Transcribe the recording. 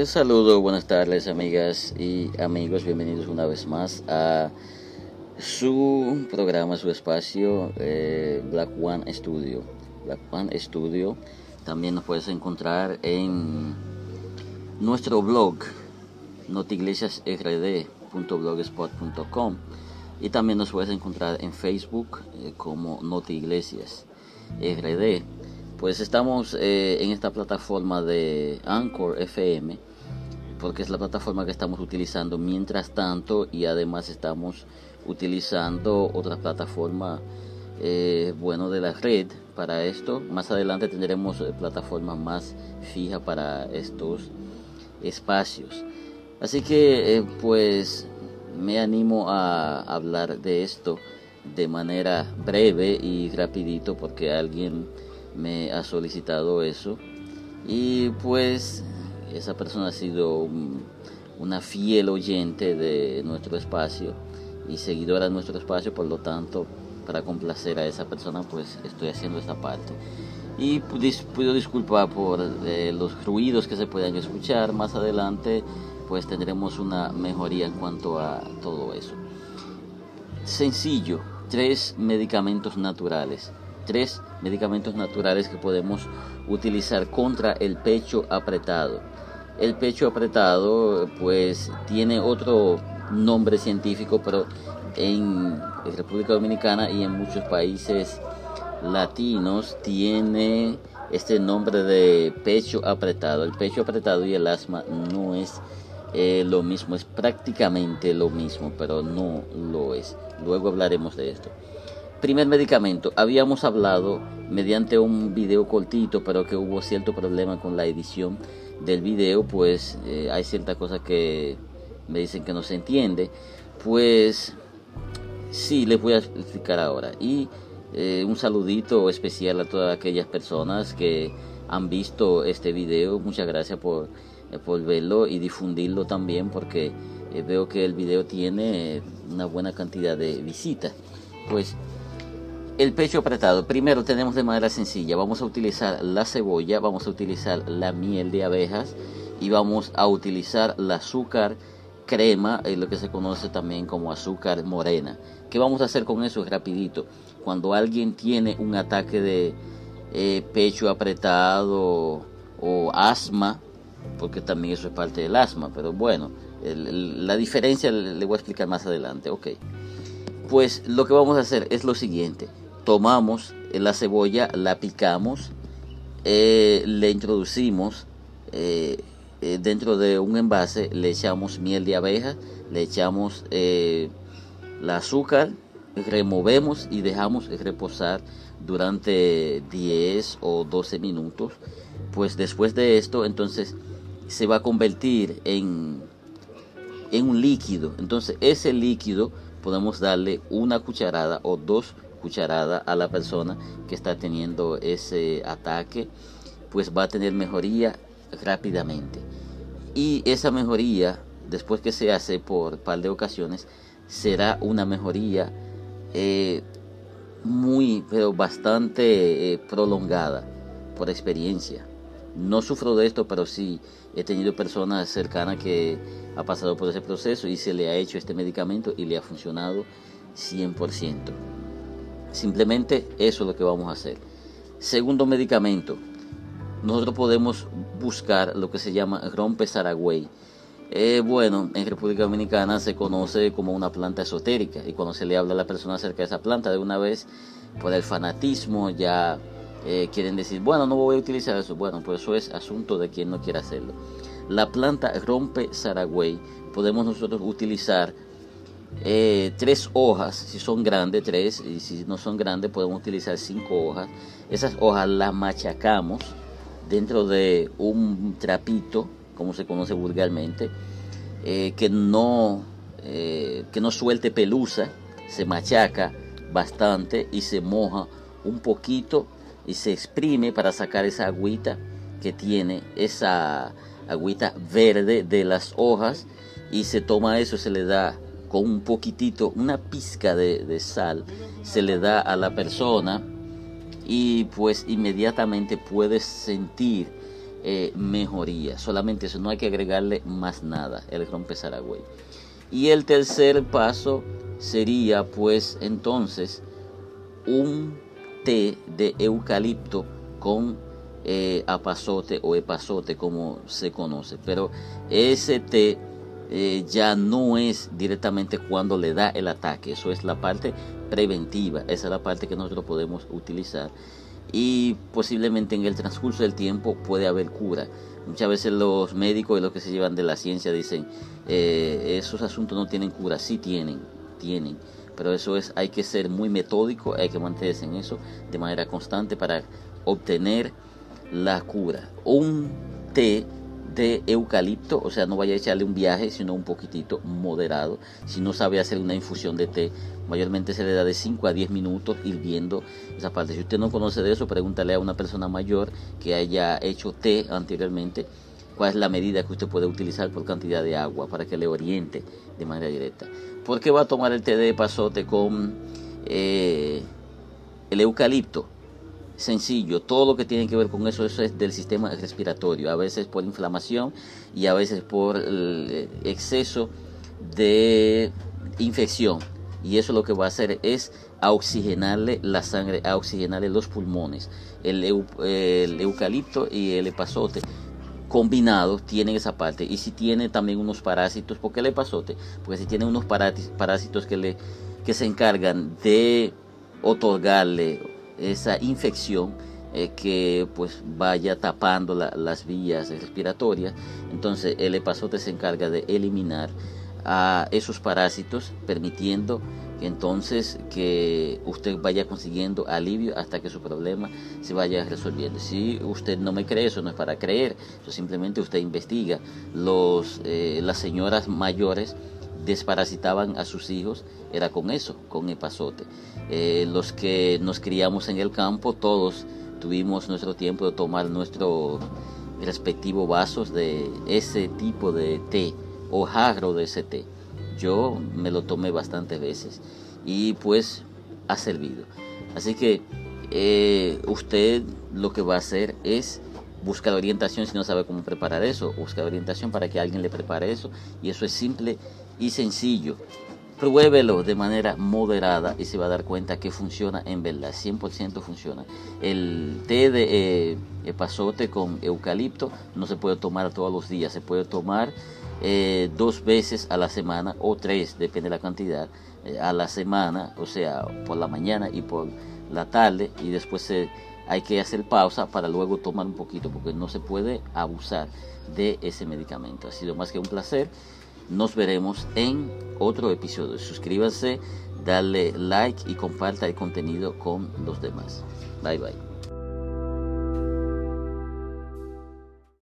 Eh, saludos, buenas tardes amigas y amigos, bienvenidos una vez más a su programa, su espacio eh, Black One Studio. Black One Studio también nos puedes encontrar en nuestro blog notiglesiasrd.blogspot.com y también nos puedes encontrar en Facebook eh, como Notiglesias RD pues estamos eh, en esta plataforma de Anchor FM, porque es la plataforma que estamos utilizando mientras tanto y además estamos utilizando otra plataforma, eh, bueno, de la red para esto. Más adelante tendremos eh, plataforma más fija para estos espacios. Así que, pues, me animo a hablar de esto de manera breve y rapidito porque alguien me ha solicitado eso y pues esa persona ha sido una fiel oyente de nuestro espacio y seguidora de nuestro espacio, por lo tanto, para complacer a esa persona, pues estoy haciendo esta parte. Y pido disculpar por eh, los ruidos que se puedan escuchar. Más adelante, pues tendremos una mejoría en cuanto a todo eso. Sencillo, tres medicamentos naturales tres medicamentos naturales que podemos utilizar contra el pecho apretado. El pecho apretado pues tiene otro nombre científico, pero en República Dominicana y en muchos países latinos tiene este nombre de pecho apretado. El pecho apretado y el asma no es eh, lo mismo, es prácticamente lo mismo, pero no lo es. Luego hablaremos de esto. Primer medicamento, habíamos hablado mediante un video cortito, pero que hubo cierto problema con la edición del video, pues eh, hay ciertas cosas que me dicen que no se entiende, pues sí, les voy a explicar ahora. Y eh, un saludito especial a todas aquellas personas que han visto este video, muchas gracias por, eh, por verlo y difundirlo también, porque veo que el video tiene una buena cantidad de visitas. Pues el pecho apretado. Primero tenemos de manera sencilla. Vamos a utilizar la cebolla, vamos a utilizar la miel de abejas y vamos a utilizar el azúcar crema, lo que se conoce también como azúcar morena. ¿Qué vamos a hacer con eso? Rapidito. Cuando alguien tiene un ataque de eh, pecho apretado o asma, porque también eso es parte del asma, pero bueno, la diferencia le voy a explicar más adelante, ok. Pues lo que vamos a hacer es lo siguiente tomamos la cebolla, la picamos, eh, le introducimos eh, eh, dentro de un envase, le echamos miel de abeja, le echamos el azúcar, removemos y dejamos reposar durante 10 o 12 minutos. Pues después de esto, entonces se va a convertir en, en un líquido. Entonces ese líquido podemos darle una cucharada o dos cucharada a la persona que está teniendo ese ataque, pues va a tener mejoría rápidamente. Y esa mejoría, después que se hace por par de ocasiones, será una mejoría eh, muy, pero bastante eh, prolongada por experiencia. No sufro de esto, pero sí he tenido personas cercanas que ha pasado por ese proceso y se le ha hecho este medicamento y le ha funcionado 100%. Simplemente eso es lo que vamos a hacer. Segundo medicamento, nosotros podemos buscar lo que se llama rompe saragüey. Eh, bueno, en República Dominicana se conoce como una planta esotérica y cuando se le habla a la persona acerca de esa planta de una vez por el fanatismo ya eh, quieren decir, bueno, no voy a utilizar eso. Bueno, pues eso es asunto de quien no quiera hacerlo. La planta rompe saragüey podemos nosotros utilizar eh, tres hojas, si son grandes, tres, y si no son grandes, podemos utilizar cinco hojas. Esas hojas las machacamos dentro de un trapito, como se conoce vulgarmente, eh, que, no, eh, que no suelte pelusa, se machaca bastante y se moja un poquito y se exprime para sacar esa agüita que tiene, esa agüita verde de las hojas y se toma eso, se le da con un poquitito, una pizca de, sal, se le da a la persona y pues inmediatamente puedes sentir eh, mejoría. Solamente eso, no hay que agregarle más nada, el rompe Saragüey. Y el tercer paso sería pues entonces un té de eucalipto con eh, apazote o epazote como se conoce. Pero ese té eh, ya no es directamente cuando le da el ataque, eso es la parte preventiva, esa es la parte que nosotros podemos utilizar y posiblemente en el transcurso del tiempo puede haber cura. Muchas veces los médicos y los que se llevan de la ciencia dicen, eh, esos asuntos no tienen cura, sí tienen, tienen, pero eso es, hay que ser muy metódico, hay que mantenerse en eso de manera constante para obtener la cura. Un té de eucalipto, o sea, no vaya a echarle un viaje, sino un poquitito moderado. Si no sabe hacer una infusión de té, mayormente se le da de 5 a 10 minutos hirviendo esa parte. Si usted no conoce de eso, pregúntale a una persona mayor que haya hecho té anteriormente, cuál es la medida que usted puede utilizar por cantidad de agua para que le oriente de manera directa. ¿Por qué va a tomar el té de pasote con eh, el eucalipto? Sencillo, todo lo que tiene que ver con eso, es del sistema respiratorio, a veces por inflamación y a veces por el exceso de infección. Y eso lo que va a hacer es oxigenarle la sangre, a oxigenarle los pulmones. El, eucalipto y el epazote combinados tienen esa parte. Y si tiene también unos parásitos, ¿por qué el epazote? Porque si tiene unos parásitos que, le, que se encargan de otorgarle esa infección eh, que pues vaya tapando las vías respiratorias. Entonces el epazote se encarga de eliminar a esos parásitos, permitiendo que entonces que usted vaya consiguiendo alivio hasta que su problema se vaya resolviendo. Si usted no me cree, eso no es para creer, simplemente usted investiga. Los, eh, las señoras mayores desparasitaban a sus hijos era con eso, con epazote. Eh, los que nos criamos en el campo, todos tuvimos nuestro tiempo de tomar nuestros respectivos vasos de ese tipo de té o jarro de ese té. Yo me lo tomé bastantes veces y pues ha servido. Así que eh, usted lo que va a hacer es buscar orientación si no sabe cómo preparar eso, buscar orientación para que alguien le prepare eso y eso es simple y sencillo. Pruébelo de manera moderada y se va a dar cuenta que funciona en verdad, 100% funciona. El té de eh, pasote con eucalipto no se puede tomar todos los días, se puede tomar eh, dos veces a la semana o tres, depende de la cantidad, eh, a la semana, o sea, por la mañana y por la tarde y después hay que hacer pausa para luego tomar un poquito porque no se puede abusar de ese medicamento. Ha sido más que un placer. Nos veremos en otro episodio. Suscríbase, dale like y comparta el contenido con los demás. Bye bye.